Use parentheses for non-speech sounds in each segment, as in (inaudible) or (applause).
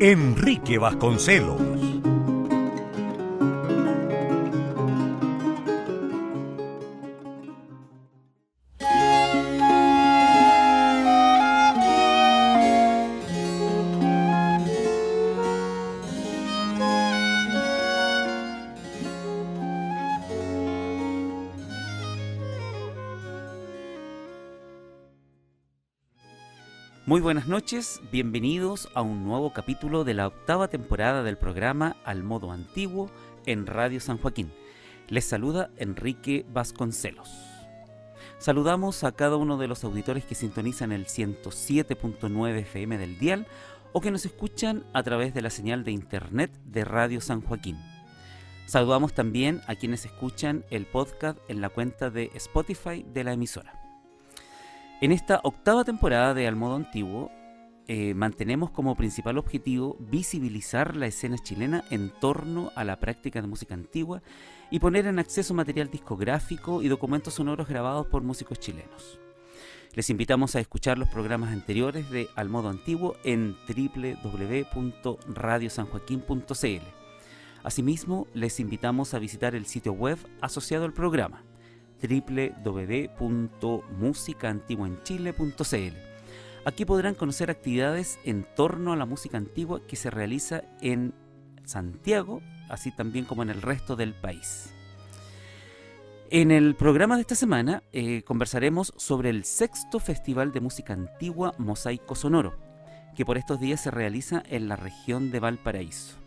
Enrique Vasconcelos. Muy buenas noches, bienvenidos a un nuevo capítulo de la octava temporada del programa Al Modo Antiguo en Radio San Joaquín. Les saluda Enrique Vasconcelos. Saludamos a cada uno de los auditores que sintonizan el 107.9 FM del dial o que nos escuchan a través de la señal de internet de Radio San Joaquín. Saludamos también a quienes escuchan el podcast en la cuenta de Spotify de la emisora. En esta octava temporada de Al Modo Antiguo, eh, mantenemos como principal objetivo visibilizar la escena chilena en torno a la práctica de música antigua y poner en acceso material discográfico y documentos sonoros grabados por músicos chilenos. Les invitamos a escuchar los programas anteriores de Al Modo Antiguo en www.radiosanjoaquín.cl. Asimismo, les invitamos a visitar el sitio web asociado al programa www.musicaantiguaenchile.cl. Aquí podrán conocer actividades en torno a la música antigua que se realiza en Santiago, así también como en el resto del país. En el programa de esta semana eh, conversaremos sobre el sexto Festival de Música Antigua Mosaico Sonoro, que por estos días se realiza en la región de Valparaíso.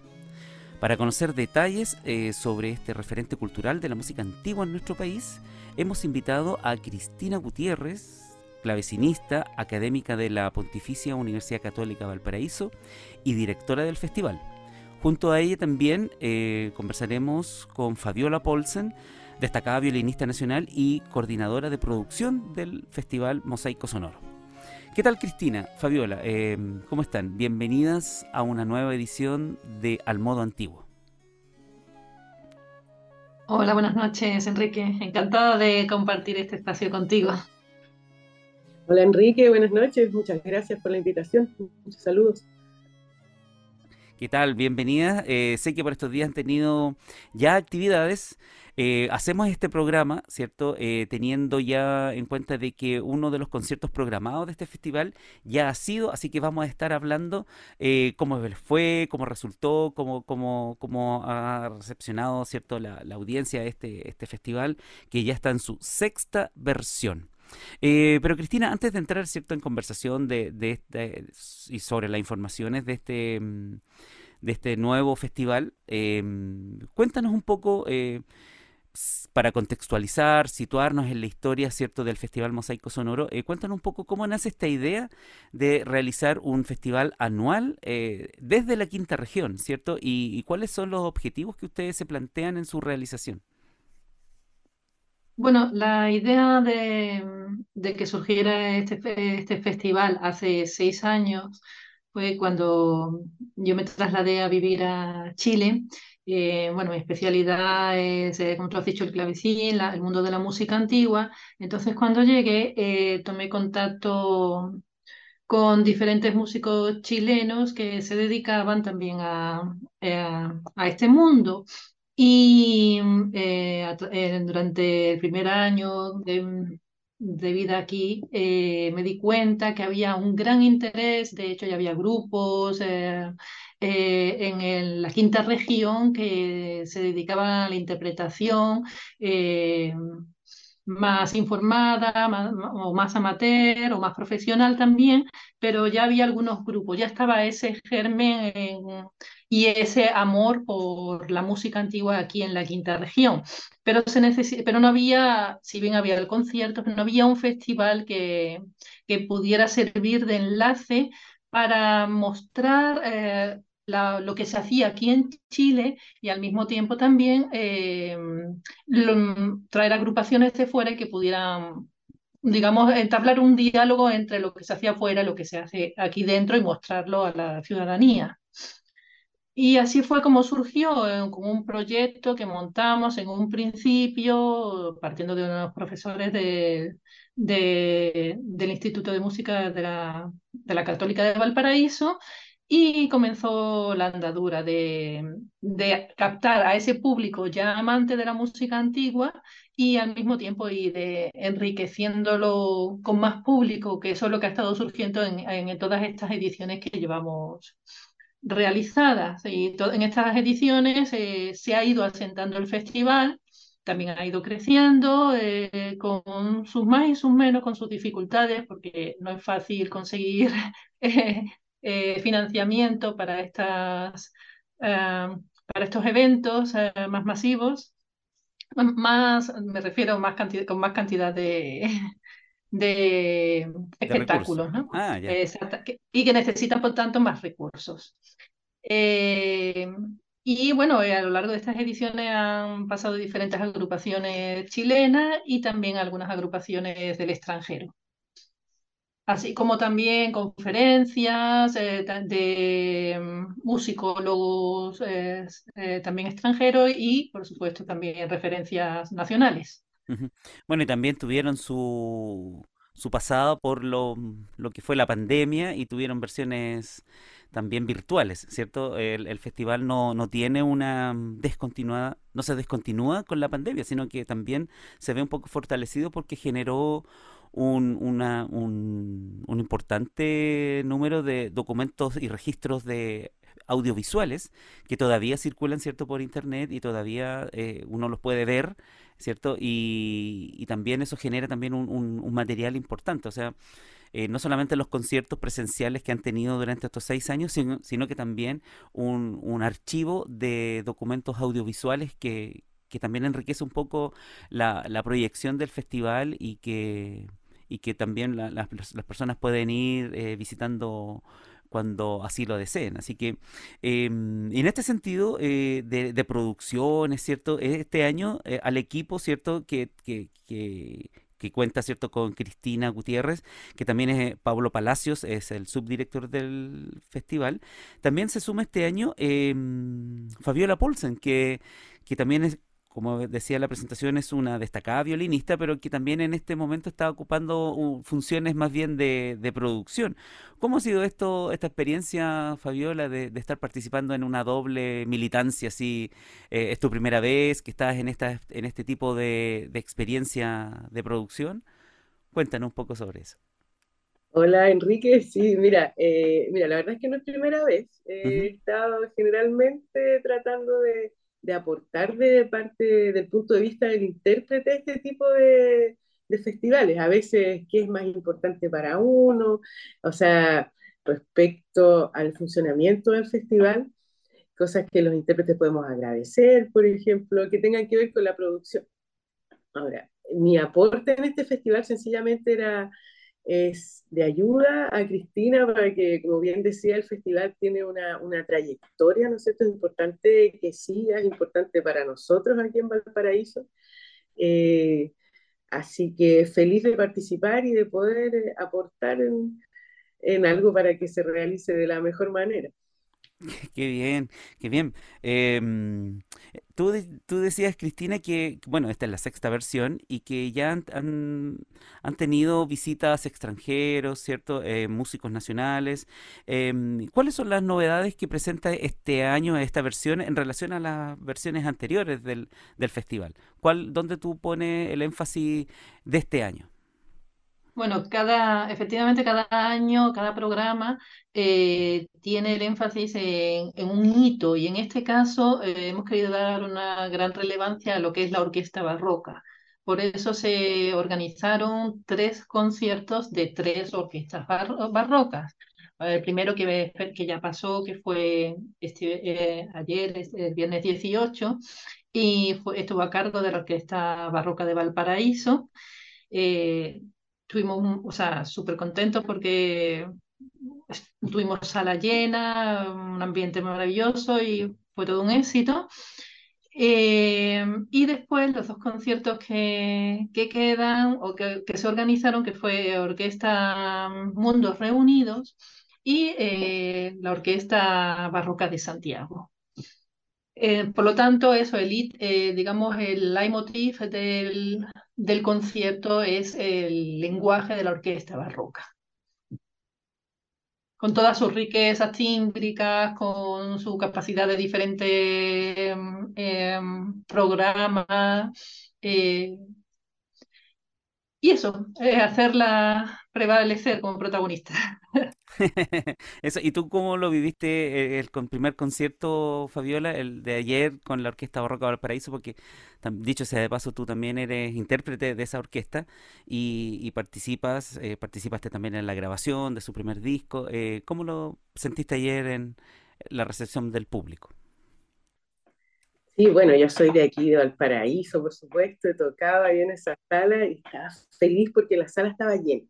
Para conocer detalles eh, sobre este referente cultural de la música antigua en nuestro país, hemos invitado a Cristina Gutiérrez, clavecinista, académica de la Pontificia Universidad Católica Valparaíso y directora del festival. Junto a ella también eh, conversaremos con Fabiola Polsen, destacada violinista nacional y coordinadora de producción del Festival Mosaico Sonoro. ¿Qué tal Cristina? Fabiola, em, ¿cómo están? Bienvenidas a una nueva edición de Al Modo Antiguo. Hola, buenas noches Enrique. Encantada de compartir este espacio contigo. Hola Enrique, buenas noches. Muchas gracias por la invitación. Muchos saludos. ¿Qué tal? Bienvenida. Eh, sé que por estos días han tenido ya actividades. Eh, hacemos este programa, ¿cierto? Eh, teniendo ya en cuenta de que uno de los conciertos programados de este festival ya ha sido, así que vamos a estar hablando eh, cómo fue, cómo resultó, cómo, ha recepcionado, ¿cierto? La, audiencia de este, este festival, que ya está en su sexta versión. pero Cristina, antes de entrar cierto en conversación de, este, y sobre las informaciones de este mm, de este nuevo festival, cuéntanos un poco para contextualizar, situarnos en la historia cierto del Festival Mosaico Sonoro, eh, cuéntanos un poco cómo nace esta idea de realizar un festival anual eh, desde la quinta región, ¿cierto? Y, cuáles son los objetivos que ustedes se plantean en su realización. Bueno, la idea de, que surgiera este, este festival hace seis años fue cuando yo me trasladé a vivir a Chile eh, bueno, mi especialidad es, eh, como tú has dicho, el clavecín, el mundo de la música antigua. Entonces, cuando llegué, eh, tomé contacto con diferentes músicos chilenos que se dedicaban también a, a este mundo. Y durante el primer año de, de vida aquí, me di cuenta que había un gran interés, de hecho ya había grupos eh, en la quinta región que se dedicaban a la interpretación eh, más informada o más amateur o más profesional también, pero ya había algunos grupos, ya estaba ese germen y ese amor por la música antigua aquí en la quinta región. Pero, se pero no había, si bien había el concierto, no había un festival que, que pudiera servir de enlace para mostrar eh, lo que se hacía aquí en Chile y al mismo tiempo también eh, traer agrupaciones de fuera que pudieran, digamos, entablar un diálogo entre lo que se hacía fuera y lo que se hace aquí dentro y mostrarlo a la ciudadanía. Y así fue como surgió, eh, un proyecto que montamos en un principio, partiendo de unos profesores de, del Instituto de Música de la, de la Católica de Valparaíso, y comenzó la andadura de, captar a ese público ya amante de la música antigua y al mismo tiempo ir enriqueciéndolo con más público, que eso es lo que ha estado surgiendo en, en todas estas ediciones que llevamos realizadas. Y en estas ediciones eh, se ha ido asentando el festival, también ha ido creciendo eh, con sus más y sus menos, con sus dificultades, porque no es fácil conseguir (laughs) eh, financiamiento para, estas, para estos eventos más masivos. Más, me refiero más con más cantidad de, (laughs) de espectáculos, ¿no? Ah, y que necesitan, por tanto, más recursos. Eh, y bueno, eh, a lo largo de estas ediciones han pasado diferentes agrupaciones chilenas y también algunas agrupaciones del extranjero. Así como también conferencias eh, de mm, musicólogos también extranjeros y, por supuesto, también referencias nacionales. Bueno, y también tuvieron su, su pasado por lo, lo que fue la pandemia y tuvieron versiones también virtuales, ¿cierto? El, festival no, no, tiene una descontinuada, no se descontinúa con la pandemia, sino que también se ve un poco fortalecido porque generó un, una, un, un importante número de documentos y registros de audiovisuales que todavía circulan, ¿cierto?, por internet y todavía eh, uno los puede ver ¿cierto? Y, también eso genera también un, material importante, o sea, eh, no solamente los conciertos presenciales que han tenido durante estos seis años, sino, que también un, archivo de documentos audiovisuales que, también enriquece un poco la, proyección del festival y que, y que también las personas pueden ir eh, visitando cuando así lo deseen. Así que em, en este sentido eh, de, producción, es cierto, este año eh, al equipo, cierto, que, que, que, cuenta, cierto, con Cristina Gutiérrez, que también es eh, Pablo Palacios, es el subdirector del festival. También se suma este año em, Fabiola Polsen, que, que también es como decía la presentación, es una destacada violinista, pero que también en este momento está ocupando funciones más bien de, producción. ¿Cómo ha sido esto, esta experiencia, Fabiola, de, estar participando en una doble militancia? Si eh, es tu primera vez que estás en, esta, en este tipo de, experiencia de producción. Cuéntanos un poco sobre eso. Hola Enrique, sí, mira, eh, mira, la verdad es que no es primera vez. He estado generalmente tratando de, de aportar de parte del punto de vista del intérprete este tipo de, festivales. A veces, ¿qué es más importante para uno? O sea, respecto al funcionamiento del festival, cosas que los intérpretes podemos agradecer, por ejemplo, que tengan que ver con la producción. Ahora, mi aporte en este festival sencillamente era es de ayuda a Cristina para que, como bien decía, el festival tiene una, una trayectoria, ¿no es cierto? Es importante que siga, es importante para nosotros aquí en Valparaíso. Eh, así que feliz de participar y de poder eh, aportar en, en algo para que se realice de la mejor manera. (laughs) Qué bien, qué bien. Em, tú, tú, decías, Cristina, que, bueno, esta es la sexta versión y que ya han, han, tenido visitas extranjeros, ¿cierto? Eh, músicos nacionales. Em, ¿Cuáles son las novedades que presenta este año esta versión en relación a las versiones anteriores del, del festival? ¿Cuál, ¿Dónde tú pones el énfasis de este año? Bueno, cada, efectivamente cada año, cada programa eh, tiene el énfasis en, un hito y en este caso eh, hemos querido dar una gran relevancia a lo que es la orquesta barroca. Por eso se organizaron tres conciertos de tres orquestas barrocas. El primero que, que ya pasó, que fue este, eh, ayer, el viernes 18, y estuvo a cargo de la Orquesta Barroca de Valparaíso estuvimos, o sea, súper contentos porque tuvimos sala llena, un ambiente maravilloso y fue todo un éxito. Eh, y después los dos conciertos que, que quedan o que, que, se organizaron, que fue Orquesta Mundos Reunidos y eh, la Orquesta Barroca de Santiago. Eh, por lo tanto, eso, el, digamos, el leitmotiv del, del concierto es el lenguaje de la orquesta barroca con todas sus riquezas tímbricas, con su capacidad de diferentes eh, programas. Eh, y eso, hacerla prevalecer como protagonista. (laughs) Eso, ¿y tú cómo lo viviste eh, el, primer concierto, Fabiola, el de ayer con la Orquesta Barroca Valparaíso? Porque, dicho sea de paso, tú también eres intérprete de esa orquesta y, participas, eh, participaste también en la grabación de su primer disco. Eh, ¿Cómo lo sentiste ayer en la recepción del público? Sí, bueno, yo soy de aquí, de Valparaíso, por supuesto, tocaba ahí en esa sala y estaba feliz porque la sala estaba llena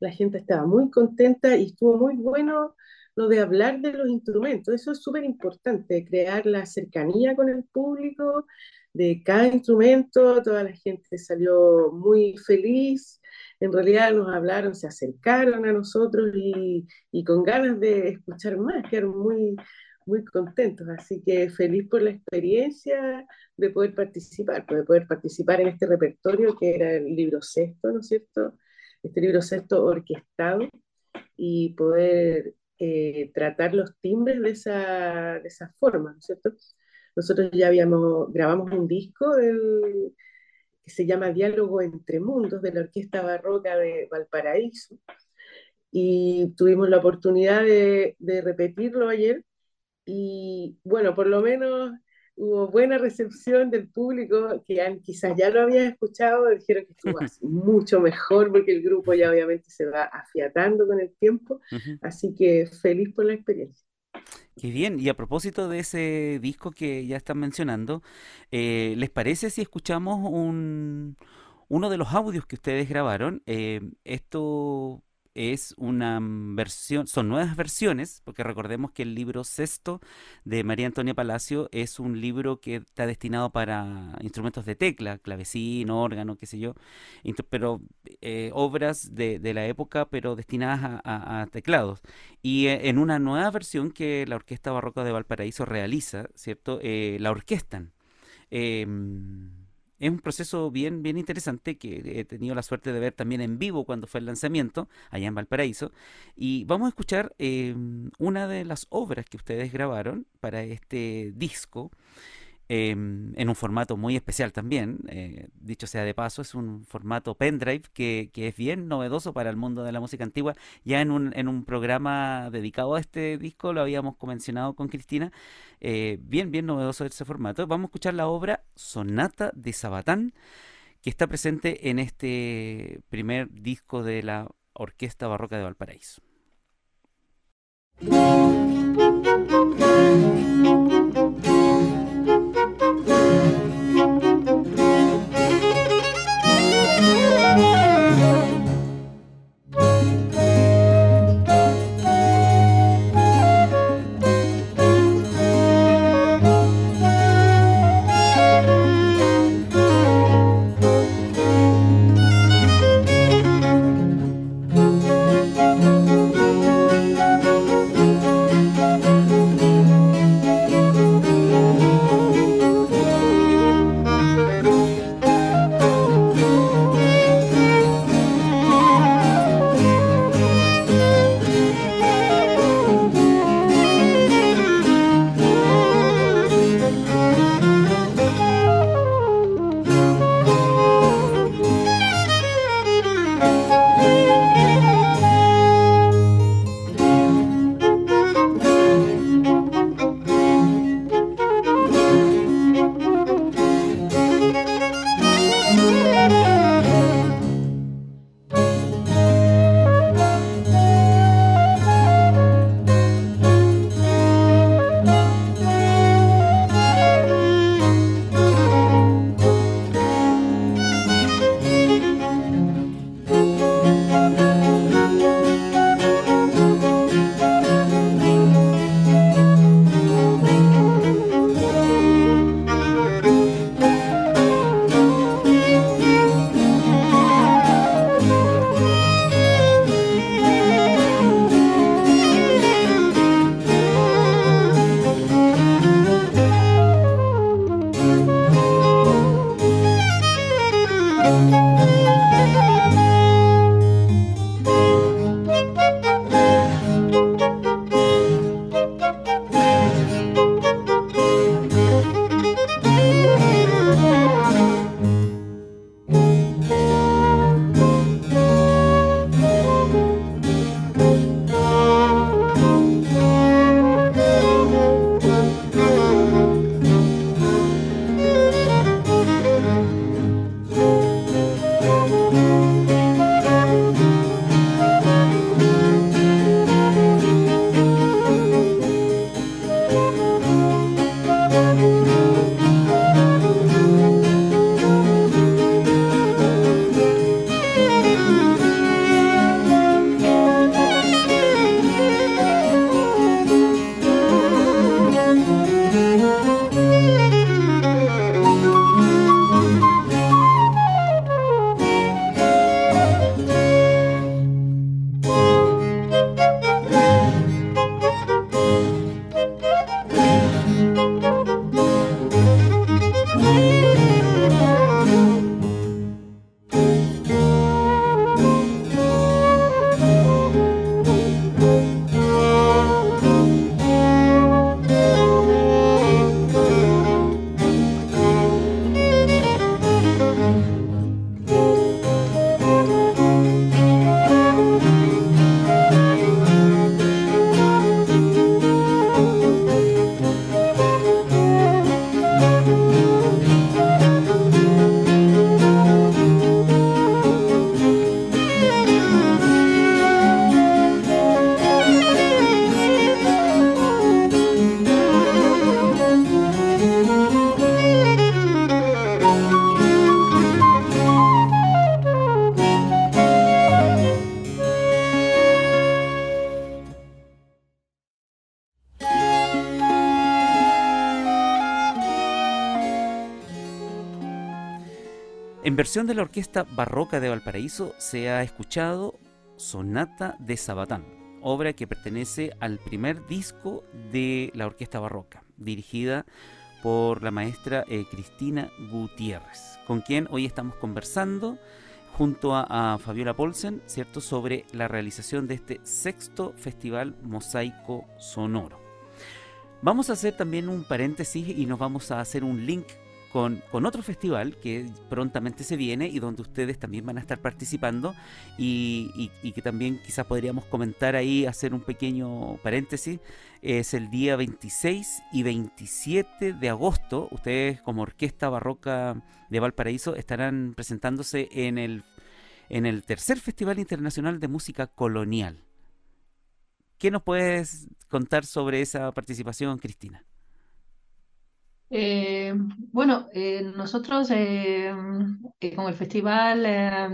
la gente estaba muy contenta y estuvo muy bueno lo de hablar de los instrumentos. Eso es súper importante, crear la cercanía con el público de cada instrumento. Toda la gente salió muy feliz. En realidad nos hablaron, se acercaron a nosotros y, y con ganas de escuchar más, quedaron muy, muy contentos. Así que feliz por la experiencia de poder participar, de poder participar en este repertorio que era el libro sexto, ¿no es cierto? este libro sexto orquestado y poder eh, tratar los timbres de esa, de esa forma, ¿no es cierto? Nosotros ya habíamos, grabamos un disco que se llama Diálogo entre Mundos de la Orquesta Barroca de Valparaíso y tuvimos la oportunidad de, de repetirlo ayer y bueno, por lo menos hubo buena recepción del público, que quizás ya lo había escuchado, dijeron que estuvo (laughs) mucho mejor porque el grupo ya obviamente se va afiatando con el tiempo, así que feliz por la experiencia. Qué bien, y a propósito de ese disco que ya están mencionando, eh, ¿les parece si escuchamos un, uno de los audios que ustedes grabaron? Eh, esto es una versión, son nuevas versiones, porque recordemos que el libro sexto de María Antonia Palacio es un libro que está destinado para instrumentos de tecla, clavecín, órgano, qué sé yo, pero eh, obras de, la época, pero destinadas a, teclados. Y eh, en una nueva versión que la Orquesta Barroca de Valparaíso realiza, ¿cierto? Eh, la orquestan. Es un proceso bien, bien interesante que he tenido la suerte de ver también en vivo cuando fue el lanzamiento allá en Valparaíso. Y vamos a escuchar em, una de las obras que ustedes grabaron para este disco. Em, en un formato muy especial también, eh, dicho sea de paso, es un formato pendrive que, es bien novedoso para el mundo de la música antigua. Ya en un, en un programa dedicado a este disco lo habíamos mencionado con Cristina, eh, bien, bien novedoso ese formato. Vamos a escuchar la obra Sonata de Sabatán, que está presente en este primer disco de la Orquesta Barroca de Valparaíso. De la Orquesta Barroca de Valparaíso se ha escuchado Sonata de Sabatán, obra que pertenece al primer disco de la Orquesta Barroca, dirigida por la maestra eh, Cristina Gutiérrez, con quien hoy estamos conversando junto a, Fabiola Polsen, ¿cierto?, sobre la realización de este sexto Festival Mosaico Sonoro. Vamos a hacer también un paréntesis y nos vamos a hacer un link con, otro festival que prontamente se viene y donde ustedes también van a estar participando y, que también quizás podríamos comentar ahí, hacer un pequeño paréntesis. Es el día 26 y 27 de agosto. Ustedes como Orquesta Barroca de Valparaíso estarán presentándose en el, en el tercer Festival Internacional de Música Colonial. ¿Qué nos puedes contar sobre esa participación, Cristina? Eh, bueno, eh, nosotros eh, con el Festival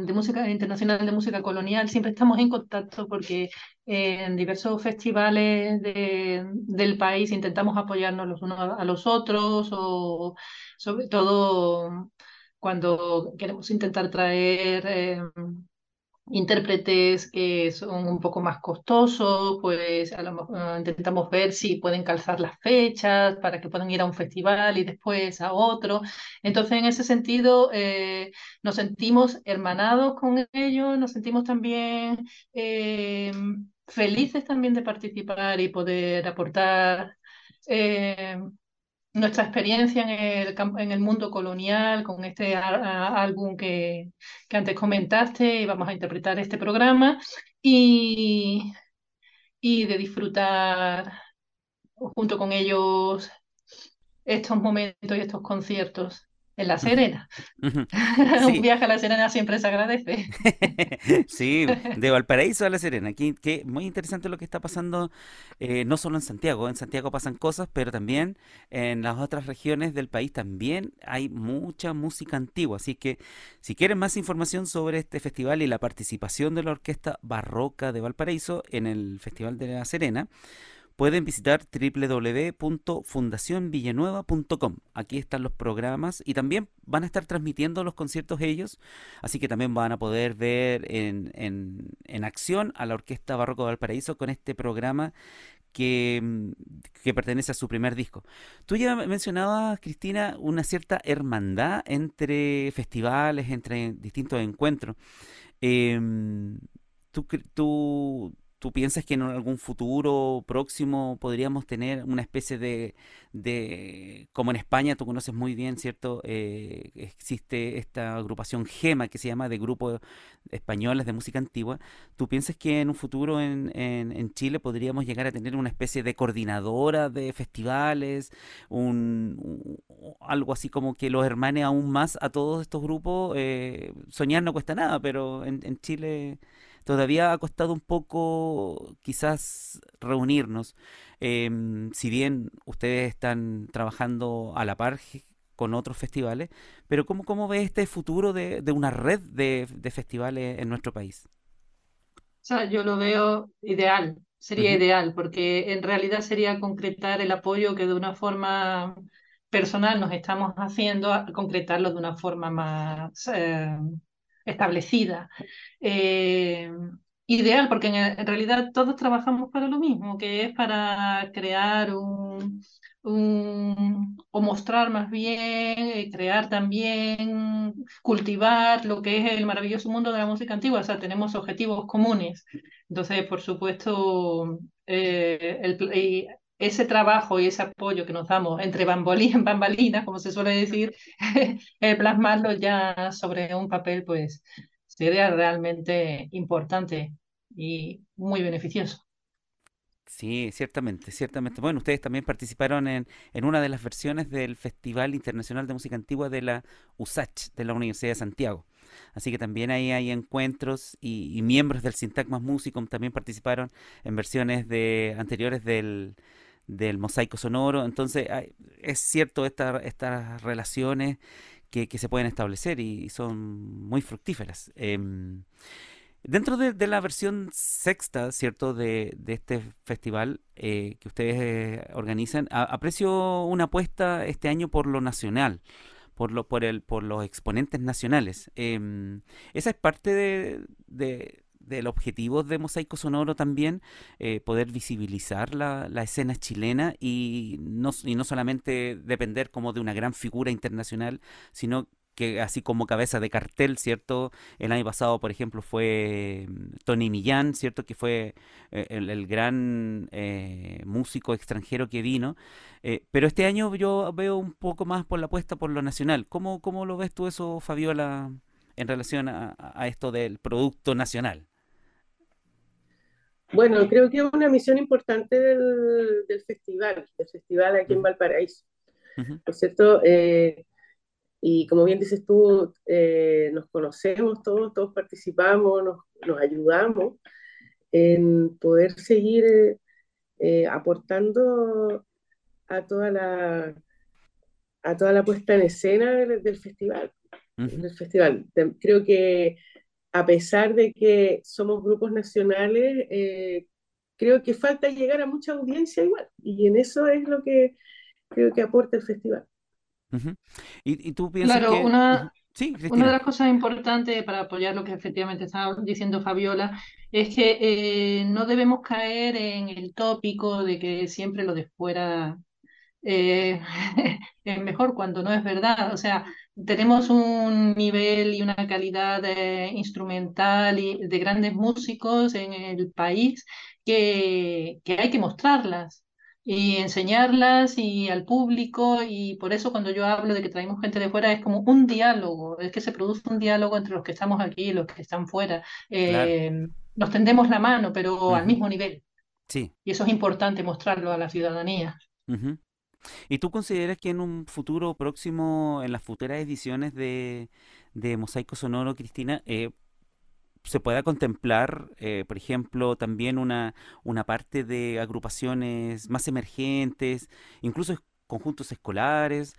de Música Internacional de Música Colonial siempre estamos en contacto porque en diversos festivales del país intentamos apoyarnos los unos a los otros o sobre todo cuando queremos intentar traer intérpretes que son un poco más costosos, pues a lo ah, intentamos ver si pueden calzar las fechas para que puedan ir a un festival y después a otro. Entonces, en ese sentido, eh, nos sentimos hermanados con ellos, nos sentimos también eh, felices también de participar y poder aportar. Eh, nuestra experiencia en el, en el mundo colonial con este álbum que, que, antes comentaste y vamos a interpretar este programa y, y de disfrutar junto con ellos estos momentos y estos conciertos en La Serena. (laughs) Un viaje a La Serena siempre se agradece. (laughs) sí, de Valparaíso a La Serena. Que, muy interesante lo que está pasando, eh, no solo en Santiago. En Santiago pasan cosas, pero también en las otras regiones del país también hay mucha música antigua. Así que si quieren más información sobre este festival y la participación de la Orquesta Barroca de Valparaíso en el Festival de La Serena, pueden visitar www.fundacionvillanueva.com. Aquí están los programas y también van a estar transmitiendo los conciertos ellos, así que también van a poder ver en, en, acción a la Orquesta Barroco de Valparaíso con este programa que, que, pertenece a su primer disco. Tú ya mencionabas, Cristina, una cierta hermandad entre festivales, entre distintos encuentros. Em, ¿tú, tú, ¿Tú piensas que en algún futuro próximo podríamos tener una especie de, como en España, tú conoces muy bien, ¿cierto? Eh, existe esta agrupación GEMA que se llama de Grupos Españoles de Música Antigua. ¿Tú piensas que en un futuro en, en, Chile podríamos llegar a tener una especie de coordinadora de festivales, un, algo así como que los hermane aún más a todos estos grupos? Eh, soñar no cuesta nada, pero en, en Chile todavía ha costado un poco quizás reunirnos. Em, si bien ustedes están trabajando a la par con otros festivales, pero ¿cómo, cómo ve este futuro de, una red de, festivales en nuestro país? O sea, yo lo veo ideal, sería ideal, porque en realidad sería concretar el apoyo que de una forma personal nos estamos haciendo, concretarlo de una forma más eh, establecida. Eh, ideal, porque en, realidad todos trabajamos para lo mismo, que es para crear un, o mostrar más bien, eh, crear también, cultivar lo que es el maravilloso mundo de la música antigua, o sea, tenemos objetivos comunes. Entonces, por supuesto, eh, el, ese trabajo y ese apoyo que nos damos entre bambalinas, bambalinas, como se suele decir, (laughs) plasmarlo ya sobre un papel, pues sería realmente importante y muy beneficioso. Sí, ciertamente, ciertamente. Bueno, ustedes también participaron en, en una de las versiones del Festival Internacional de Música Antigua de la USACH, de la Universidad de Santiago. Así que también ahí hay encuentros y, miembros del Sintagmas Musicum también participaron en versiones de anteriores del, del mosaico sonoro. Entonces, es cierto estas relaciones que, se pueden establecer y, son muy fructíferas. Em, dentro de, la versión sexta, ¿cierto?, de, este festival eh, que ustedes eh, organizan, aprecio una apuesta este año por lo nacional por, lo, por, el, por los exponentes nacionales. Em, esa es parte de, del objetivo de Mosaico Sonoro también, eh, poder visibilizar la, escena chilena y no, y no solamente depender como de una gran figura internacional, sino que así como cabeza de cartel, ¿cierto? El año pasado, por ejemplo, fue mm, Tony Millán, ¿cierto? Que fue eh, el, gran eh, músico extranjero que vino. Pero este año yo veo un poco más por la apuesta por lo nacional. ¿Cómo, cómo lo ves tú eso, Fabiola, en relación a, esto del producto nacional? Bueno, creo que es una misión importante del, festival, del festival aquí en Valparaíso. ¿No es cierto? Y como bien dices tú, eh, nos conocemos todos, todos participamos, nos, nos ayudamos en poder seguir eh, aportando a toda la a toda la puesta en escena del, festival. del festival. Creo que a pesar de que somos grupos nacionales, eh, creo que falta llegar a mucha audiencia igual. Y en eso es lo que creo que aporta el festival. ¿Y, tú piensas claro, Una, una de las cosas importantes para apoyar lo que efectivamente estaba diciendo Fabiola es que eh, no debemos caer en el tópico de que siempre lo de fuera eh, (laughs) es mejor cuando no es verdad. O sea, tenemos un nivel y una calidad eh, instrumental y de grandes músicos en el país que, que hay que mostrarlas y enseñarlas y al público y por eso cuando yo hablo de que traemos gente de fuera es como un diálogo, es que se produce un diálogo entre los que estamos aquí y los que están fuera. Eh, nos tendemos la mano, pero al mismo nivel. Sí. Y eso es importante mostrarlo a la ciudadanía. ¿Y tú consideras que en un futuro próximo, en las futuras ediciones de, de Mosaico Sonoro, Cristina, eh, se pueda contemplar, eh, por ejemplo, también una, una parte de agrupaciones más emergentes, incluso conjuntos escolares,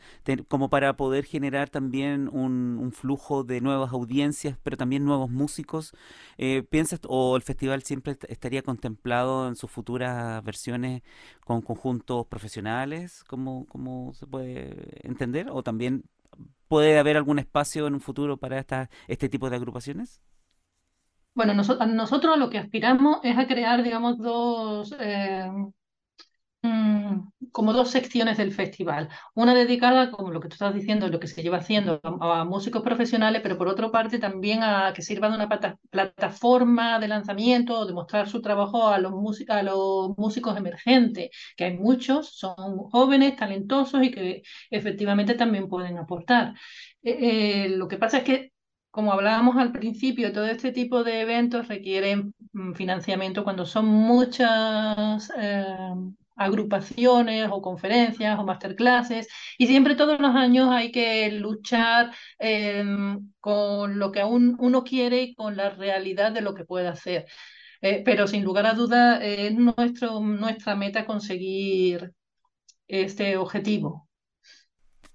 como para poder generar también un, flujo de nuevas audiencias, pero también nuevos músicos. Eh, ¿Piensas o el festival siempre estaría contemplado en sus futuras versiones con conjuntos profesionales? ¿Cómo, cómo se puede entender? ¿O también puede haber algún espacio en un futuro para esta, este tipo de agrupaciones? Bueno, nosotros lo que aspiramos es a crear, digamos, dos, eh, como dos secciones del festival. Una dedicada, como lo que tú estás diciendo, lo que se lleva haciendo a, músicos profesionales, pero por otra parte también a que sirva de una plataforma de lanzamiento o de mostrar su trabajo a los, a los músicos emergentes, que hay muchos, son jóvenes, talentosos y que efectivamente también pueden aportar. Eh, eh, lo que pasa es que como hablábamos al principio, todo este tipo de eventos requieren mm, financiamiento cuando son muchas eh, agrupaciones o conferencias o masterclasses y siempre todos los años hay que luchar em, con lo que aún uno quiere y con la realidad de lo que puede hacer. Eh, pero sin lugar a duda es nuestro, nuestra meta conseguir este objetivo.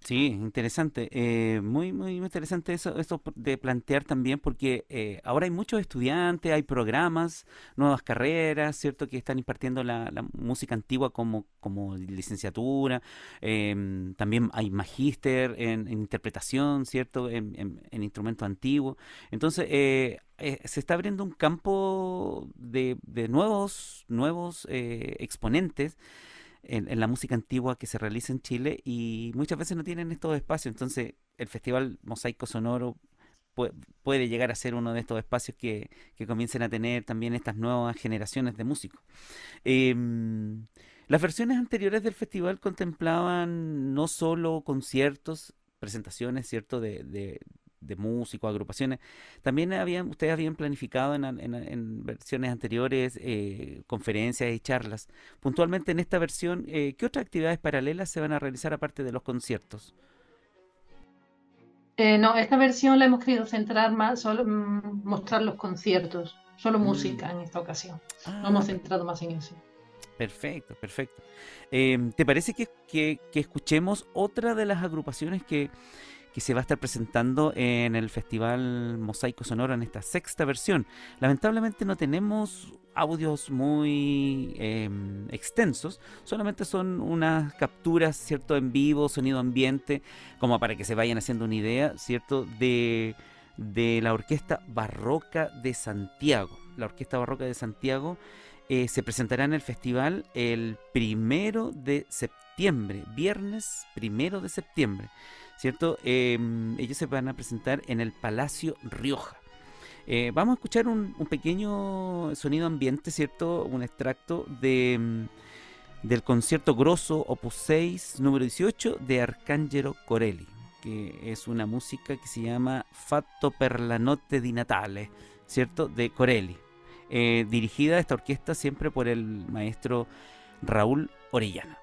Sí, interesante. Eh, muy, muy interesante eso, esto de plantear también, porque eh, ahora hay muchos estudiantes, hay programas, nuevas carreras, ¿cierto? Que están impartiendo la, música antigua como, como licenciatura. Em, también hay magíster en, interpretación, ¿cierto? En, en, instrumentos antiguos. Entonces, eh, se está abriendo un campo de, de nuevos, nuevos exponentes en, la música antigua que se realiza en Chile y muchas veces no tienen estos espacios. Entonces, el Festival Mosaico Sonoro puede, llegar a ser uno de estos espacios que, comiencen a tener también estas nuevas generaciones de músicos. Em, las versiones anteriores del festival contemplaban no solo conciertos, presentaciones, ¿cierto?, de músicos, agrupaciones. También habían, ustedes habían planificado en, versiones anteriores eh, conferencias y charlas. Puntualmente en esta versión, eh, ¿qué otras actividades paralelas se van a realizar aparte de los conciertos? Eh, no, esta versión la hemos querido centrar más, solo mm, mostrar los conciertos, solo mm. música en esta ocasión. no hemos ah. centrado más en eso. Perfecto, perfecto. Em, ¿Te parece que, que, escuchemos otra de las agrupaciones que, que se va a estar presentando en el Festival Mosaico Sonoro en esta sexta versión. Lamentablemente no tenemos audios muy em, extensos, solamente son unas capturas, ¿cierto? En vivo, sonido ambiente, como para que se vayan haciendo una idea, ¿cierto? De, de la Orquesta Barroca de Santiago. La Orquesta Barroca de Santiago eh, se presentará en el festival el primero de septiembre, viernes primero de septiembre, ¿cierto? Em, ellos se van a presentar en el Palacio Rioja. Eh, vamos a escuchar un, pequeño sonido ambiente, ¿cierto? Un extracto de, em, del concierto grosso Opus 6, número 18, de Arcangelo Corelli, que es una música que se llama Fatto per la notte di Natale, ¿cierto? De Corelli. Eh, dirigida esta orquesta siempre por el maestro Raúl Orellana.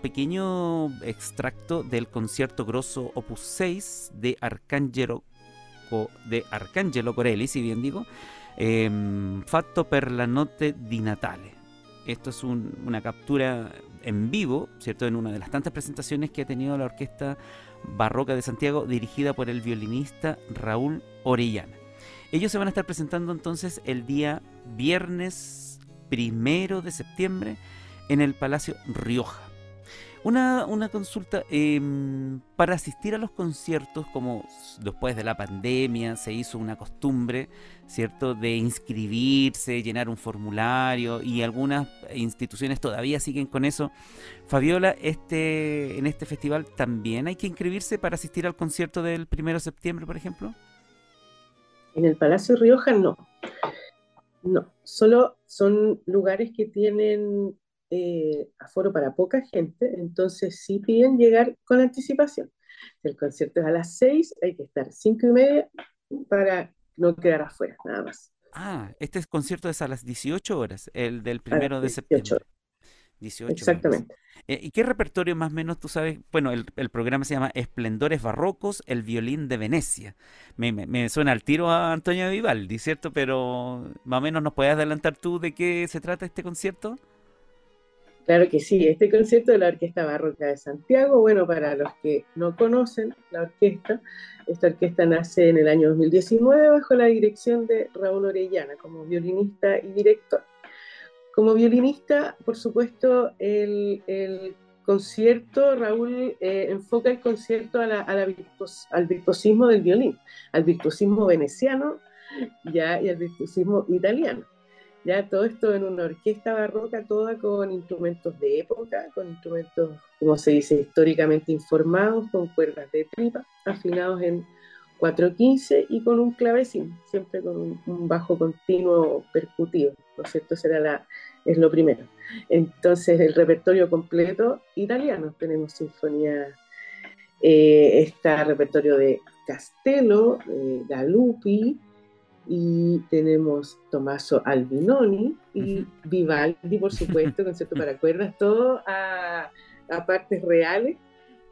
Pequeño extracto del concierto grosso Opus 6 de Arcangelo, de Arcangelo Corelli, si bien digo, eh, Fatto per la notte di Natale. Esto es una captura en vivo, ¿cierto? En una de las tantas presentaciones que ha tenido la Orquesta Barroca de Santiago, dirigida por el violinista Raúl Orellana. Ellos se van a estar presentando entonces el día viernes primero de septiembre en el Palacio Rioja. Una, consulta, em, para asistir a los conciertos, como después de la pandemia se hizo una costumbre, ¿cierto?, de inscribirse, llenar un formulario y algunas instituciones todavía siguen con eso. Fabiola, este, en este festival también hay que inscribirse para asistir al concierto del 1 de septiembre, por ejemplo. En el Palacio Rioja no. No, solo son lugares que tienen eh, aforo para poca gente, entonces sí piden llegar con anticipación. El concierto es a las 6, hay que estar 5 y media para no quedar afuera, nada más. Ah, este concierto es a las 18 horas, el del primero de septiembre. 18 Exactamente. Eh, ¿Y qué repertorio más o menos tú sabes? Bueno, el, programa se llama Esplendores Barrocos, el violín de Venecia. Me, me, suena al tiro a Antonio Vivaldi, ¿cierto? Pero más o menos nos puedes adelantar tú de qué se trata este concierto. Claro que sí, este concierto de la Orquesta Barroca de Santiago, bueno, para los que no conocen la orquesta, esta orquesta nace en el año 2019 bajo la dirección de Raúl Orellana como violinista y director. Como violinista, por supuesto, el, concierto, Raúl eh, enfoca el concierto al virtuosismo del violín, al virtuosismo veneciano ya, y al virtuosismo italiano. Ya todo esto en una orquesta barroca, toda con instrumentos de época, con instrumentos, como se dice, históricamente informados, con cuerdas de tripa, afinados en 415 y con un clavecín, siempre con un, bajo continuo percutivo, ¿no es cierto? Será la, es lo primero. Entonces, el repertorio completo italiano, tenemos sinfonía, eh, está repertorio de Castello, de Galuppi, y tenemos Tommaso Albinoni y Vivaldi, por supuesto, concierto para cuerdas, (laughs) todo a, a, partes reales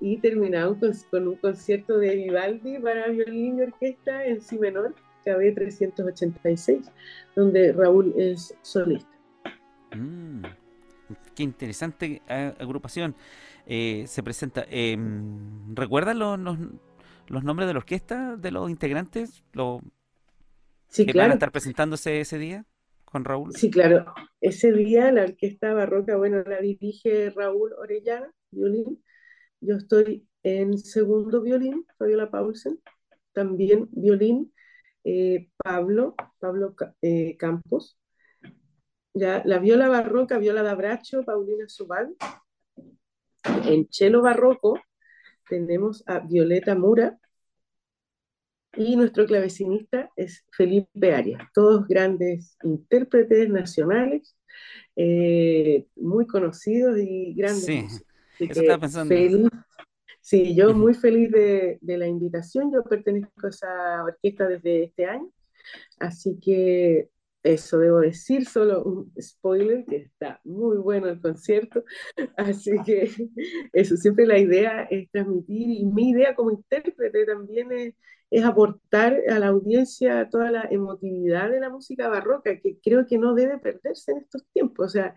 y terminamos con, un concierto de Vivaldi para violín y orquesta en si menor, KB 386, donde Raúl es solista. Mm, qué interesante eh, agrupación. Eh, se presenta. Eh, ¿Recuerdan los, los, nombres de la orquesta, de los integrantes? Sí, que van a estar presentándose ese día con Raúl? Sí, claro. Ese día la orquesta barroca, bueno, la dirige Raúl Orellana, violín. Yo estoy en segundo violín, Fabiola Paulsen. También violín, eh, Pablo, Pablo eh, Campos. Ya, la viola barroca, viola de Abracho, Paulina Sobal. En cello barroco tenemos a Violeta Mura, y nuestro clavecinista es Felipe Arias, todos grandes intérpretes nacionales, eh, muy conocidos y grandes. Sí, eso estaba pensando. sí, yo muy feliz de, de, la invitación, yo pertenezco a esa orquesta desde este año, así que eso debo decir, solo un spoiler, que está muy bueno el concierto, así que eso, siempre la idea es transmitir, y mi idea como intérprete también es, es aportar a la audiencia toda la emotividad de la música barroca, que creo que no debe perderse en estos tiempos, o sea,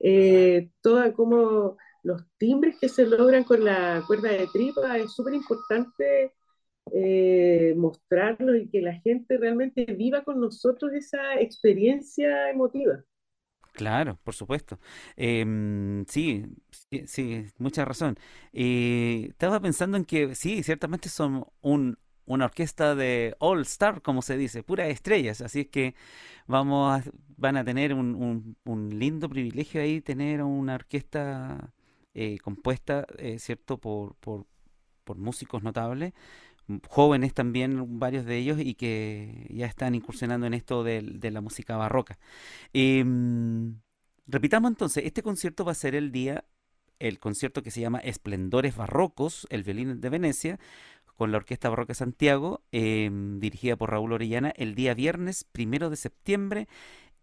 eh, toda como los timbres que se logran con la cuerda de tripa es súper importante eh, mostrarlo y que la gente realmente viva con nosotros esa experiencia emotiva. Claro, por supuesto. Em, sí, sí, mucha razón. Eh, estaba pensando en que sí, ciertamente son un, una orquesta de All Star, como se dice, puras estrellas. Así es que vamos a, van a tener un, lindo privilegio ahí, tener una orquesta eh, compuesta, eh, ¿cierto?, por, por, por músicos notables jóvenes también, varios de ellos, y que ya están incursionando en esto de, la música barroca. Em, repitamos entonces, este concierto va a ser el día, el concierto que se llama Esplendores Barrocos, el violín de Venecia, con la Orquesta Barroca Santiago, em, dirigida por Raúl Orellana, el día viernes primero de septiembre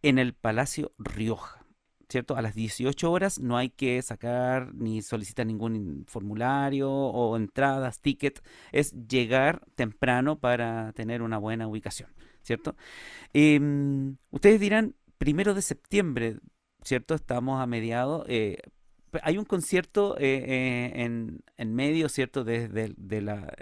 en el Palacio Rioja. ¿cierto? A las 18 horas no hay que sacar ni solicitar ningún formulario o entradas, ticket, es llegar temprano para tener una buena ubicación, ¿cierto? Em, ustedes dirán, primero de septiembre, ¿cierto? Estamos a mediados. Eh, hay un concierto eh, eh, en, en, medio, ¿cierto? Desde de la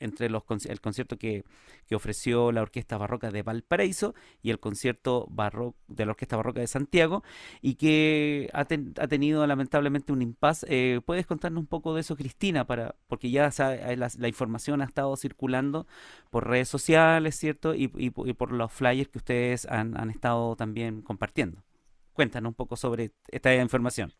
entre los, el concierto que, ofreció la Orquesta Barroca de Valparaíso y el concierto barro, de la Orquesta Barroca de Santiago y que ha, tenido lamentablemente un impasse. Eh, ¿Puedes contarnos un poco de eso, Cristina? Para, porque ya eh, la, información ha estado circulando por redes sociales, ¿cierto? Y, por los flyers que ustedes han, han estado también compartiendo. Cuéntanos un poco sobre esta información.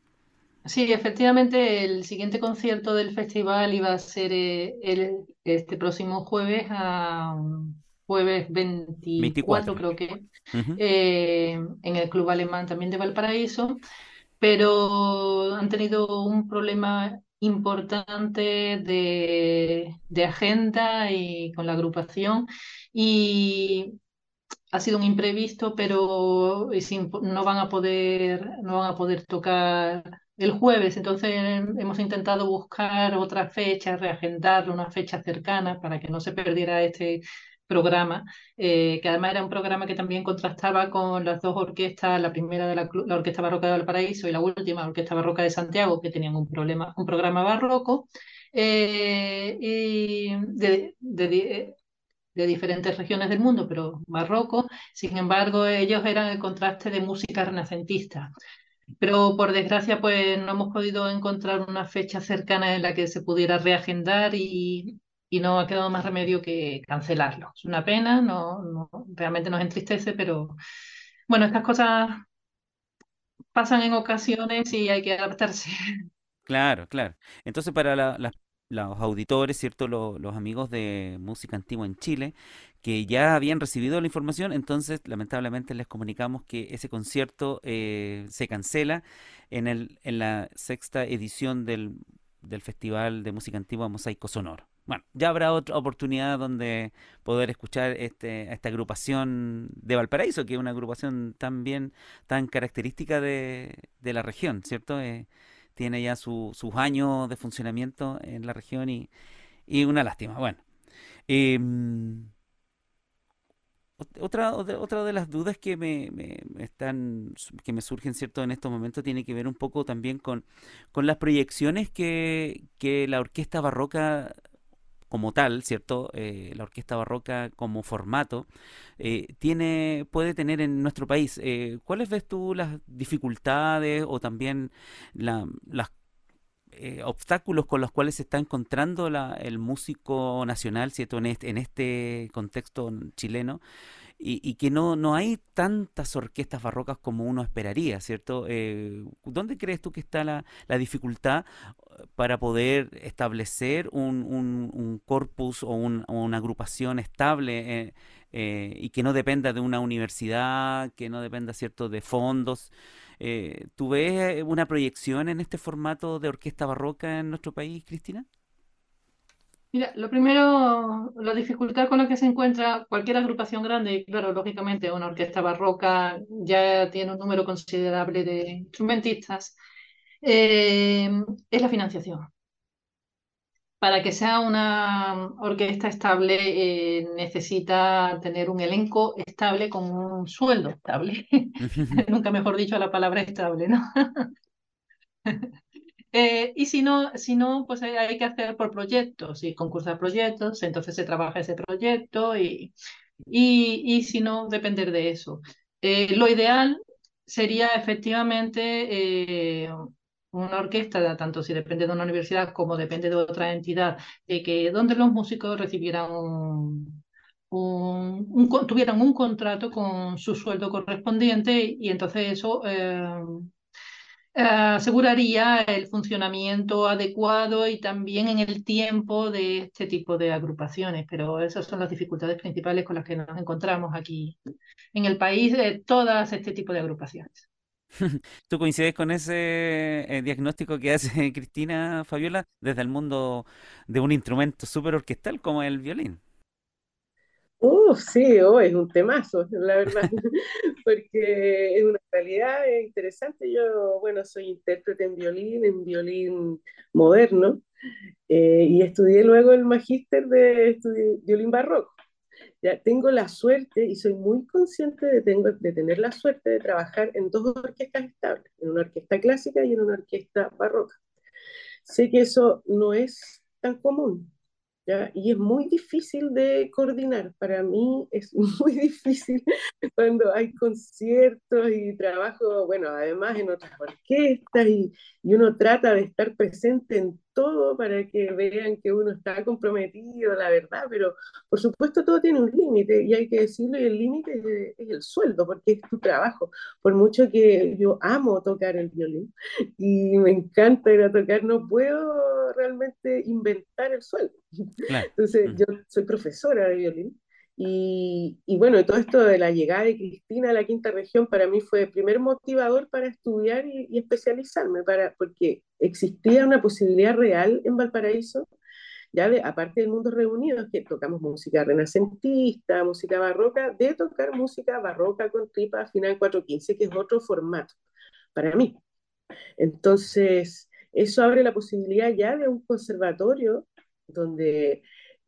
Sí, efectivamente, el siguiente concierto del festival iba a ser eh, el, este próximo jueves, a, jueves 24, creo que, eh, en el Club Alemán también de Valparaíso, pero han tenido un problema importante de, de agenda y con la agrupación. Y ha sido un imprevisto, pero no van a poder, no van a poder tocar el jueves, entonces hemos intentado buscar otra fecha, reagendarlo, una fecha cercana para que no se perdiera este programa, eh, que además era un programa que también contrastaba con las dos orquestas, la primera de la, Orquesta Barroca de Valparaíso y la última, la Orquesta Barroca de Santiago, que tenían un, problema, un programa barroco, eh, de, de diferentes regiones del mundo, pero barroco. Sin embargo, ellos eran el contraste de música renacentista. Pero por desgracia, pues no hemos podido encontrar una fecha cercana en la que se pudiera reagendar y, y no ha quedado más remedio que cancelarlo. Es una pena, no, no, realmente nos entristece, pero bueno, estas cosas pasan en ocasiones y hay que adaptarse. (laughs) Claro, claro. Entonces, para los auditores, ¿cierto? Los, amigos de Música Antigua en Chile, que ya habían recibido la información, entonces lamentablemente les comunicamos que ese concierto eh, se cancela en, el, en la sexta edición del, del Festival de Música Antigua Mosaico Sonoro. Bueno, ya habrá otra oportunidad donde poder escuchar este, esta agrupación de Valparaíso, que es una agrupación tan bien, tan característica de, de la región, ¿cierto? Eh, tiene ya sus años de funcionamiento en la región y, y una lástima. Bueno. Em, otra, otra de las dudas que me, están que me surgen cierto en estos momentos tiene que ver un poco también con, con las proyecciones que, que la orquesta barroca como tal, ¿cierto? Eh, la orquesta barroca como formato eh, tiene puede tener en nuestro país. Eh, ¿Cuáles ves tú las dificultades o también la, las obstáculos con los cuales se está encontrando el músico nacional, ¿cierto? En este, contexto chileno y, que no, no hay tantas orquestas barrocas como uno esperaría, ¿cierto? Eh, ¿Dónde crees tú que está la, la dificultad eh, para poder establecer un, un, corpus o, una agrupación estable eh, y que no dependa de una universidad, que no dependa, ¿cierto?, de fondos. ¿Tú ves una proyección en este formato de orquesta barroca en nuestro país, Cristina? Mira, lo primero, la dificultad con la que se encuentra cualquier agrupación grande, claro, lógicamente una orquesta barroca ya tiene un número considerable de instrumentistas, eh, es la financiación. Para que sea una orquesta estable eh, necesita tener un elenco estable con un sueldo estable. (laughs) Nunca mejor dicho la palabra estable, ¿no? (laughs) Eh, y si no, si no, pues hay, que hacer por proyectos y concursar proyectos, entonces se trabaja ese proyecto y, y, y si no, depender de eso. Eh, lo ideal sería efectivamente una orquesta, tanto si depende de una universidad como depende de otra entidad, de que donde los músicos recibieran un, tuvieran un contrato con su sueldo correspondiente y entonces eso eh, aseguraría el funcionamiento adecuado y también en el tiempo de este tipo de agrupaciones. Pero esas son las dificultades principales con las que nos encontramos aquí en el país de todas este tipo de agrupaciones. (laughs) ¿Tú coincides con ese eh, diagnóstico que hace (laughs) Cristina Fabiola desde el mundo de un instrumento súper orquestal como el violín? Uh, sí, oh, es un temazo, la verdad, (laughs) porque es una realidad interesante. Yo, bueno, soy intérprete en violín, en violín moderno, eh, y estudié luego el magíster de violín barroco. Ya tengo la suerte y soy muy consciente de, tengo, de tener la suerte de trabajar en dos orquestas estables, en una orquesta clásica y en una orquesta barroca. Sé que eso no es tan común, y es muy difícil de coordinar. Para mí es (laughs) muy difícil cuando hay conciertos y trabajo, bueno, además en otras orquestas y, y uno trata de estar presente en todo para que vean que uno está comprometido, la verdad, pero por supuesto todo tiene un límite y hay que decirlo y el límite es, el sueldo porque es tu trabajo. Por mucho que yo amo tocar el violín y me encanta ir a tocar, no puedo realmente inventar el sueldo. (laughs) Entonces, mm. yo soy profesora de violín y, y, bueno, todo esto de la llegada de Cristina a la quinta región para mí fue el primer motivador para estudiar y, especializarme, para, porque existía una posibilidad real en Valparaíso, ya de, aparte del mundo reunido, que tocamos música renacentista, música barroca, de tocar música barroca con tripa final 415, que es otro formato para mí. Entonces, eso abre la posibilidad ya de un conservatorio donde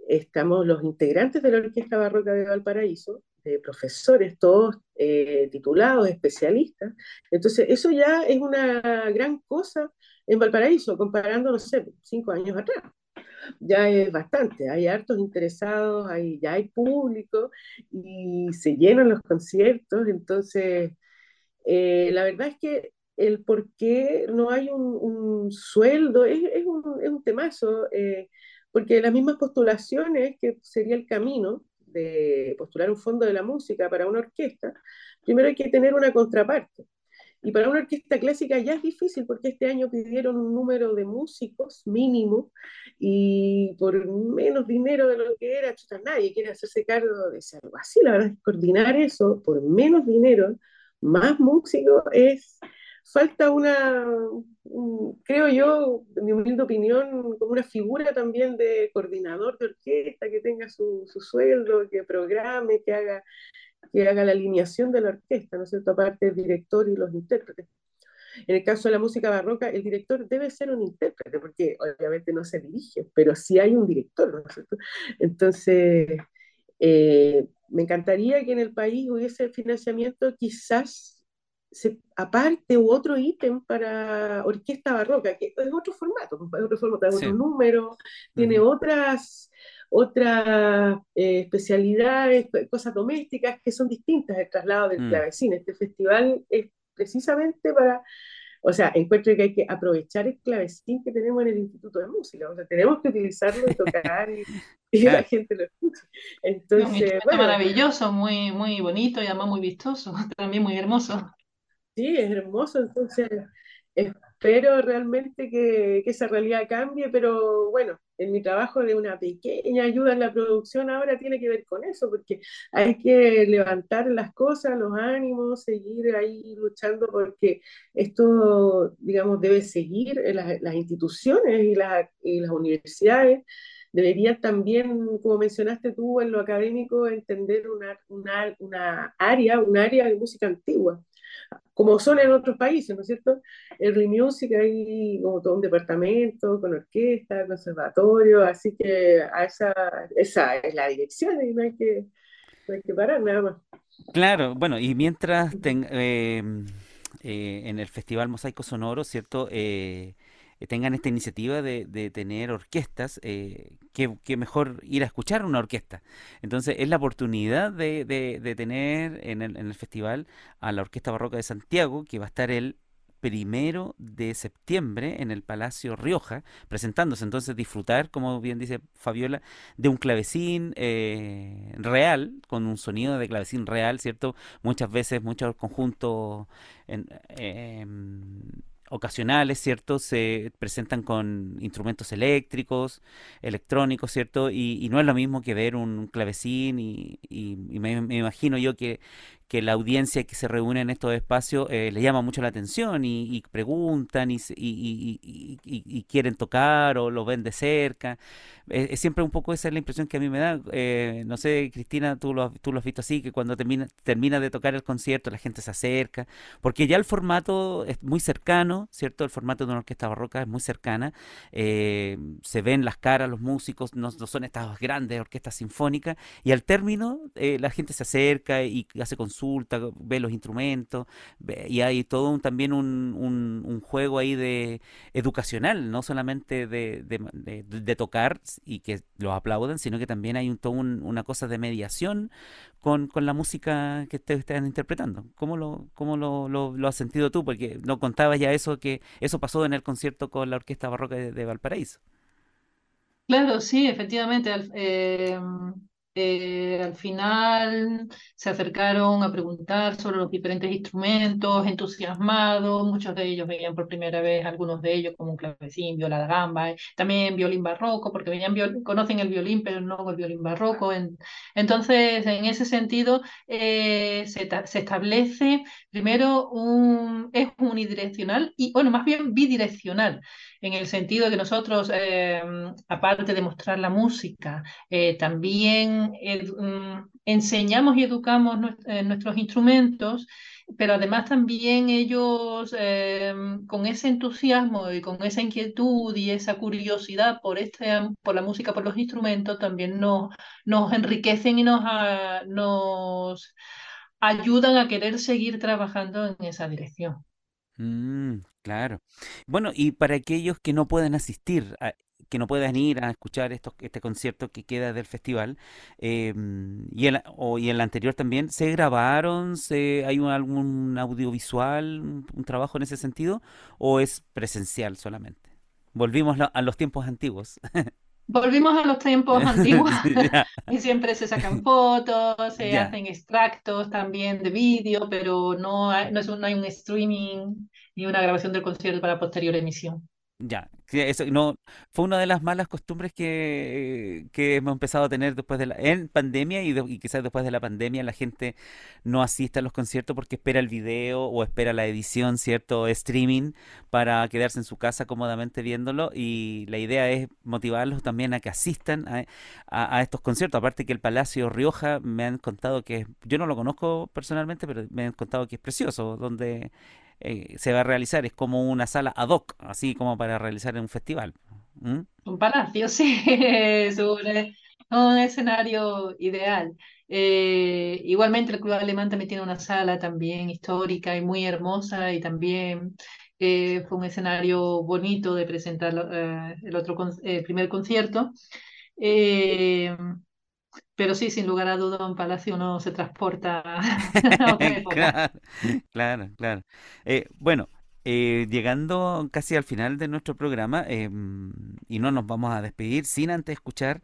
estamos los integrantes de la Orquesta Barroca de Valparaíso, de profesores, todos eh, titulados, especialistas. Entonces, eso ya es una gran cosa en Valparaíso, comparando, no sé, cinco años atrás. Ya es bastante, hay hartos interesados, hay, ya hay público y se llenan los conciertos. Entonces, eh, la verdad es que el por qué no hay un, sueldo es, es, un, es, un, temazo. Eh, porque las mismas postulaciones, que sería el camino de postular un fondo de la música para una orquesta, primero hay que tener una contraparte. Y para una orquesta clásica ya es difícil porque este año pidieron un número de músicos mínimo y por menos dinero de lo que era, chuta, nadie quiere hacerse cargo de algo así. La verdad es coordinar eso por menos dinero, más músicos, es falta una, creo yo, mi humilde opinión, como una figura también de coordinador de orquesta que tenga su, su sueldo, que programe, que haga, que haga la alineación de la orquesta, ¿no es cierto? Aparte del director y los intérpretes. En el caso de la música barroca, el director debe ser un intérprete, porque obviamente no se dirige, pero sí hay un director, ¿no es cierto? Entonces, eh, me encantaría que en el país hubiese financiamiento quizás aparte u otro ítem para orquesta barroca, que es otro formato, es otro formato, es otro número, tiene otras otras eh, especialidades, cosas domésticas que son distintas del traslado del mm. clavecín. Este festival es precisamente para, o sea, encuentro que hay que aprovechar el clavecín que tenemos en el Instituto de Música, o sea, tenemos que utilizarlo y tocar y, (laughs) la gente lo escucha. Entonces, bueno, maravilloso, muy, muy bonito y además muy vistoso, (laughs) también muy hermoso. Sí, es hermoso, entonces espero realmente que, esa realidad cambie, pero bueno, en mi trabajo de una pequeña ayuda en la producción ahora tiene que ver con eso, porque hay que levantar las cosas, los ánimos, seguir ahí luchando porque esto, digamos, debe seguir en las, instituciones y, y las universidades. Deberían también, como mencionaste tú, en lo académico, entender una, una, una área, un área de música antigua como son en otros países, ¿no es cierto? Re Music hay como todo un departamento con orquesta, conservatorio, así que esa, esa es la dirección y no hay que, no hay que parar nada más. Claro, bueno, y mientras eh, eh, en el Festival Mosaico Sonoro, ¿cierto? Eh, tengan esta iniciativa de, de tener orquestas, eh, que, mejor ir a escuchar una orquesta. Entonces es la oportunidad de, de, tener en el, en el, festival a la Orquesta Barroca de Santiago, que va a estar el primero de septiembre en el Palacio Rioja presentándose. Entonces disfrutar, como bien dice Fabiola, de un clavecín eh, real, con un sonido de clavecín real, ¿cierto? Muchas veces, muchos conjuntos em, ocasionales, ¿cierto? Se presentan con instrumentos eléctricos, electrónicos, ¿cierto? Y, no es lo mismo que ver un, clavecín y, me, imagino yo que, que la audiencia que se reúne en estos espacios eh, le llama mucho la atención y, preguntan y, y, quieren tocar o lo ven de cerca. Es, siempre un poco esa es la impresión que a mí me da. Eh, no sé, Cristina, tú lo, tú lo has visto así, que cuando termina, termina de tocar el concierto la gente se acerca, porque ya el formato es muy cercano, ¿cierto? El formato de una orquesta barroca es muy cercana. Eh, se ven las caras, los músicos, no, son estas grandes orquestas sinfónicas, y al término la gente se acerca y hace consultas ve los instrumentos, y hay todo un, también un, un, juego ahí de educacional, no solamente de, de, tocar y que los aplauden, sino que también hay un, todo una cosa de mediación con, con la música que ustedes están interpretando. ¿Cómo, lo, cómo lo, lo, has sentido tú? Porque no contabas ya eso, que eso pasó en el concierto con la Orquesta Barroca de, Valparaíso. Claro, sí, efectivamente. Eh, eh, al final se acercaron a preguntar sobre los diferentes instrumentos, entusiasmados, muchos de ellos veían por primera vez algunos de ellos como un clavecín, viola de gamba, eh, también violín barroco, porque veían conocen el violín, pero no el violín barroco. entonces, en ese sentido, eh, se, se, establece primero un, es unidireccional y, bueno, más bien bidireccional en el sentido de que nosotros, em, aparte de mostrar la música, eh, mm, enseñamos y educamos eh, nuestros instrumentos, pero además también ellos em, con ese entusiasmo y con esa inquietud y esa curiosidad por, este, por la música, por los instrumentos, también nos, nos enriquecen y nos, ah, nos ayudan a querer seguir trabajando en esa dirección. Mm, claro. Bueno, y para aquellos que no pueden asistir, que no puedan ir a escuchar este concierto que queda del festival, em, y, el, o, y el anterior también, ¿se grabaron? Se, ¿Hay algún audiovisual, un, trabajo en ese sentido? ¿O es presencial solamente? Volvimos a los tiempos antiguos. Volvimos a los tiempos antiguos (laughs) y siempre se sacan fotos, se hacen extractos también de vídeo, pero no hay, no, es no hay un streaming ni una grabación del concierto para posterior emisión. Ya, eso no fue una de las malas costumbres que, que hemos empezado a tener después de la en pandemia y, quizás después de la pandemia la gente no asiste a los conciertos porque espera el video o espera la edición, cierto, streaming para quedarse en su casa cómodamente viéndolo y la idea es motivarlos también a que asistan a, a, estos conciertos. Aparte que el Palacio Rioja me han contado que yo no lo conozco personalmente, pero me han contado que es precioso, donde eh, se va a realizar, es como una sala ad hoc, así como para realizar un festival. Un palacio, (laughs) sí, sobre un escenario ideal. Eh, igualmente el Club Alemán también tiene una sala también histórica y muy hermosa y también eh, fue un escenario bonito de presentar el otro primer concierto. Pero sí, sin lugar a duda, un palacio no se transporta (laughs) a (laughs) Claro, claro, claro. Eh, bueno, eh, llegando casi al final de nuestro programa, em, y no nos vamos a despedir sin antes escuchar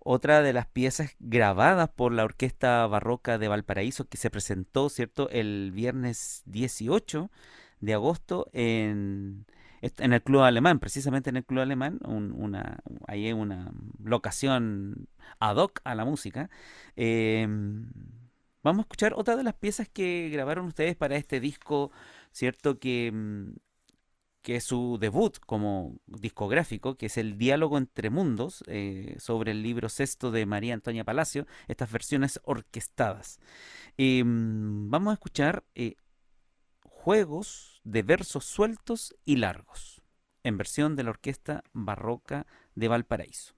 otra de las piezas grabadas por la Orquesta Barroca de Valparaíso que se presentó, ¿cierto?, el viernes 18 de agosto en, en el Club Alemán, precisamente en el Club Alemán, una, hay una locación ad hoc a la música. Em, vamos a escuchar otra de las piezas que grabaron ustedes para este disco, ¿cierto? Que, mm, que es su debut como discográfico, que es el Diálogo entre Mundos, eh, sobre el libro sexto de María Antonia Palacio, estas versiones orquestadas. Em, vamos a escuchar eh, Juegos de versos sueltos y largos, en versión de la Orquesta Barroca de Valparaíso.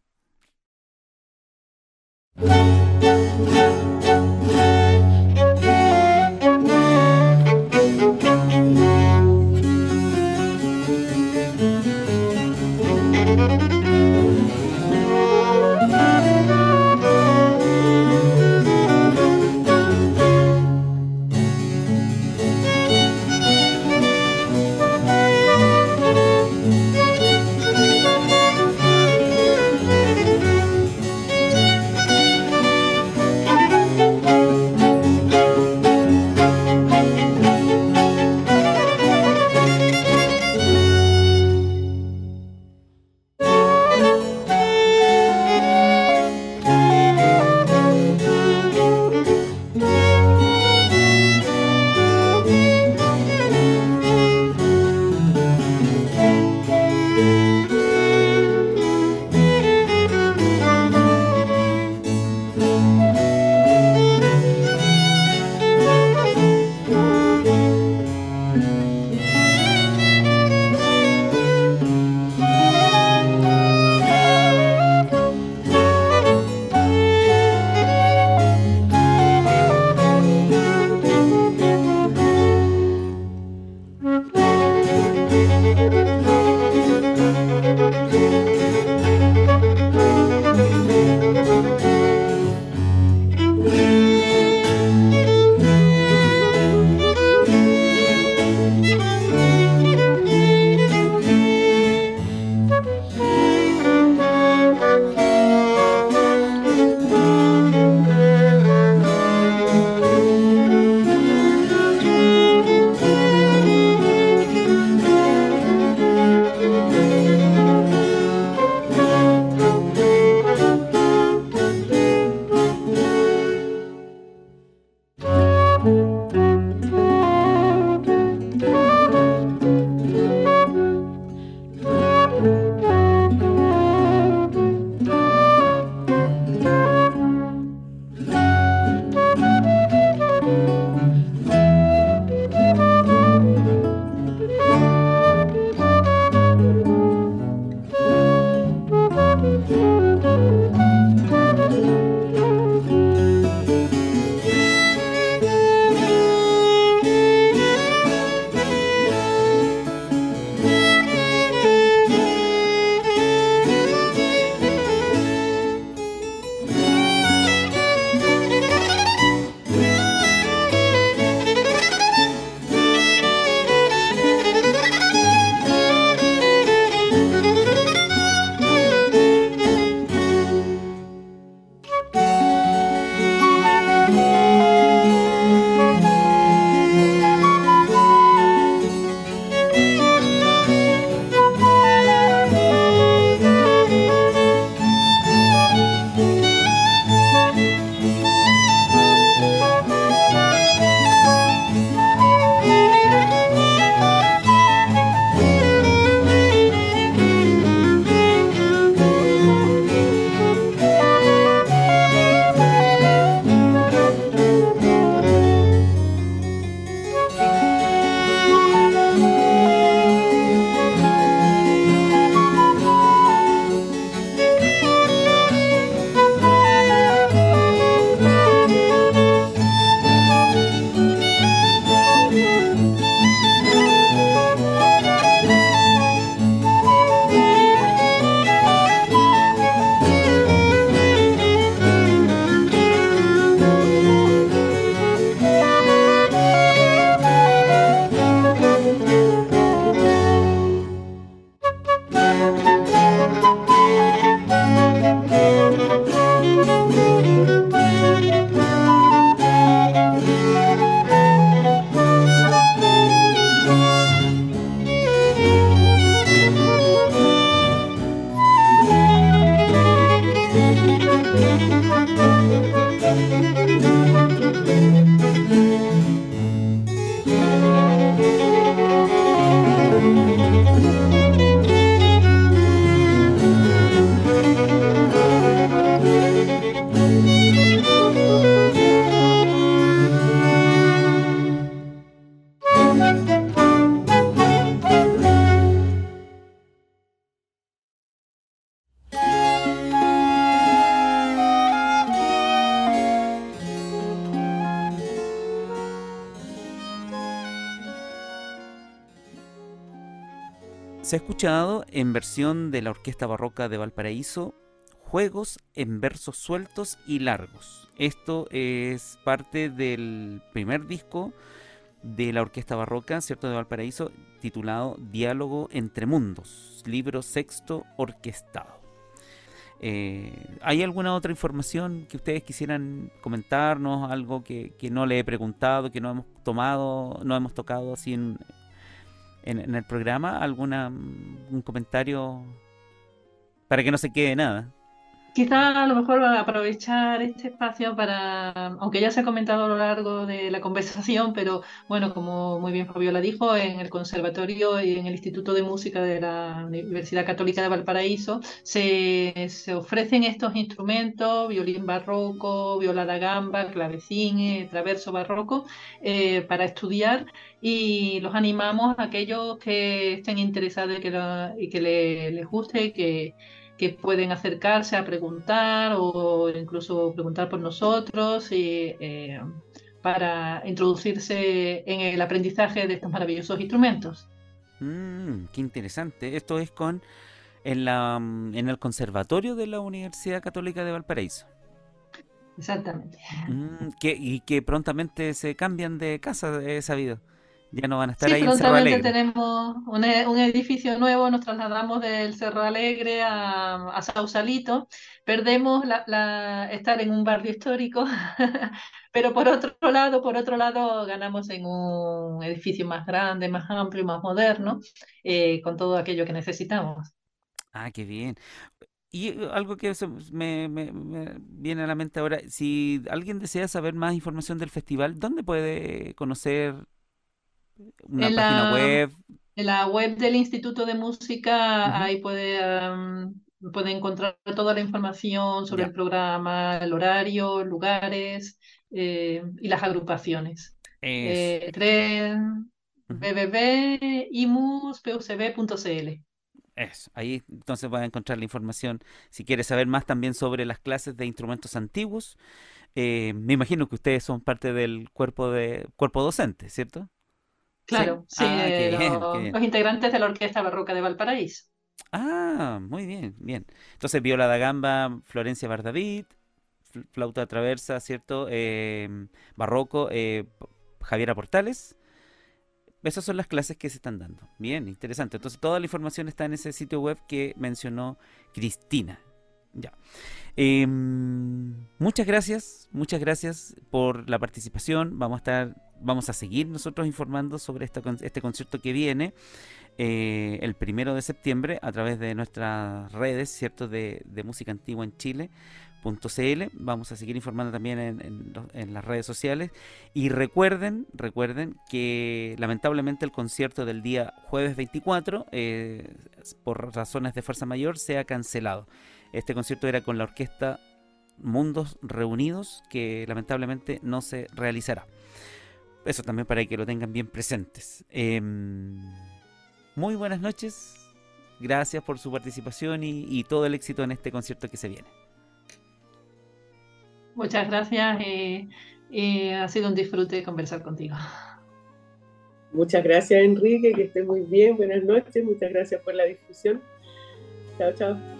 En versión de la Orquesta Barroca de Valparaíso juegos en versos sueltos y largos. Esto es parte del primer disco de la Orquesta Barroca, ¿cierto? De Valparaíso, titulado Diálogo entre Mundos, libro sexto orquestado. Eh, ¿Hay alguna otra información que ustedes quisieran comentarnos? Algo que, no le he preguntado, que no hemos tomado, no hemos tocado así en, en, el programa? ¿Alguna un comentario para que no se quede nada? Quizá a lo mejor aprovechar este espacio para, aunque ya se ha comentado a lo largo de la conversación, pero bueno, como muy bien Fabiola dijo, en el Conservatorio y en el Instituto de Música de la Universidad Católica de Valparaíso se, ofrecen estos instrumentos, violín barroco, viola da gamba, clavecín, traverso barroco, eh, para estudiar y los animamos a aquellos que estén interesados y que, y que les guste que que pueden acercarse a preguntar o incluso preguntar por nosotros y, eh, para introducirse en el aprendizaje de estos maravillosos instrumentos. Mm, qué interesante. Esto es con en, la, en el conservatorio de la Universidad Católica de Valparaíso. Exactamente. Mm, y que prontamente se cambian de casa, he sabido. Ya no van a estar sí, ahí en Cerro Alegre. tenemos un, e, un, edificio nuevo, nos trasladamos del Cerro Alegre a, a Sausalito, perdemos la, la, estar en un barrio histórico, (laughs) pero por otro lado, por otro lado, ganamos en un edificio más grande, más amplio, más moderno, eh, con todo aquello que necesitamos. Ah, qué bien. Y uh, algo que me, me, me, viene a la mente ahora, si alguien desea saber más información del festival, ¿dónde puede conocer una en página la, web. En la web del Instituto de Música, ahí puede, puede encontrar toda la información sobre el programa, el horario, lugares eh, y las agrupaciones. Eh, tren, Eso, ahí entonces va a encontrar la información. Si quiere saber más también sobre las clases de instrumentos antiguos, eh, me imagino que ustedes son parte del cuerpo de cuerpo docente, ¿cierto? Claro, sí, ah, los, integrantes de la Orquesta Barroca de Valparaíso. Ah, muy bien, bien. Entonces, Viola da Gamba, Florencia Bardavid, flauta traversa, ¿cierto? Em, barroco, eh, Javiera Portales. Esas son las clases que se están dando. Bien, interesante. Entonces, toda la información está en ese sitio web que mencionó Cristina. Ya. Em, muchas gracias, muchas gracias por la participación. Vamos a estar, vamos a seguir nosotros informando sobre este concierto que viene eh, el primero de septiembre a través de nuestras redes, cierto, de, música antigua en Chile. Vamos a seguir informando también en, las redes sociales. Y recuerden, recuerden que lamentablemente el concierto del día jueves 24, eh, por razones de fuerza mayor, se ha cancelado. Este concierto era con la orquesta Mundos Reunidos, que lamentablemente no se realizará. Eso también para que lo tengan bien presentes. Em, muy buenas noches. Gracias por su participación y, todo el éxito en este concierto que se viene. Muchas gracias. y ha sido un disfrute conversar contigo. Muchas gracias, Enrique. Que esté muy bien. Buenas noches. Muchas gracias por la discusión. Chao, chao.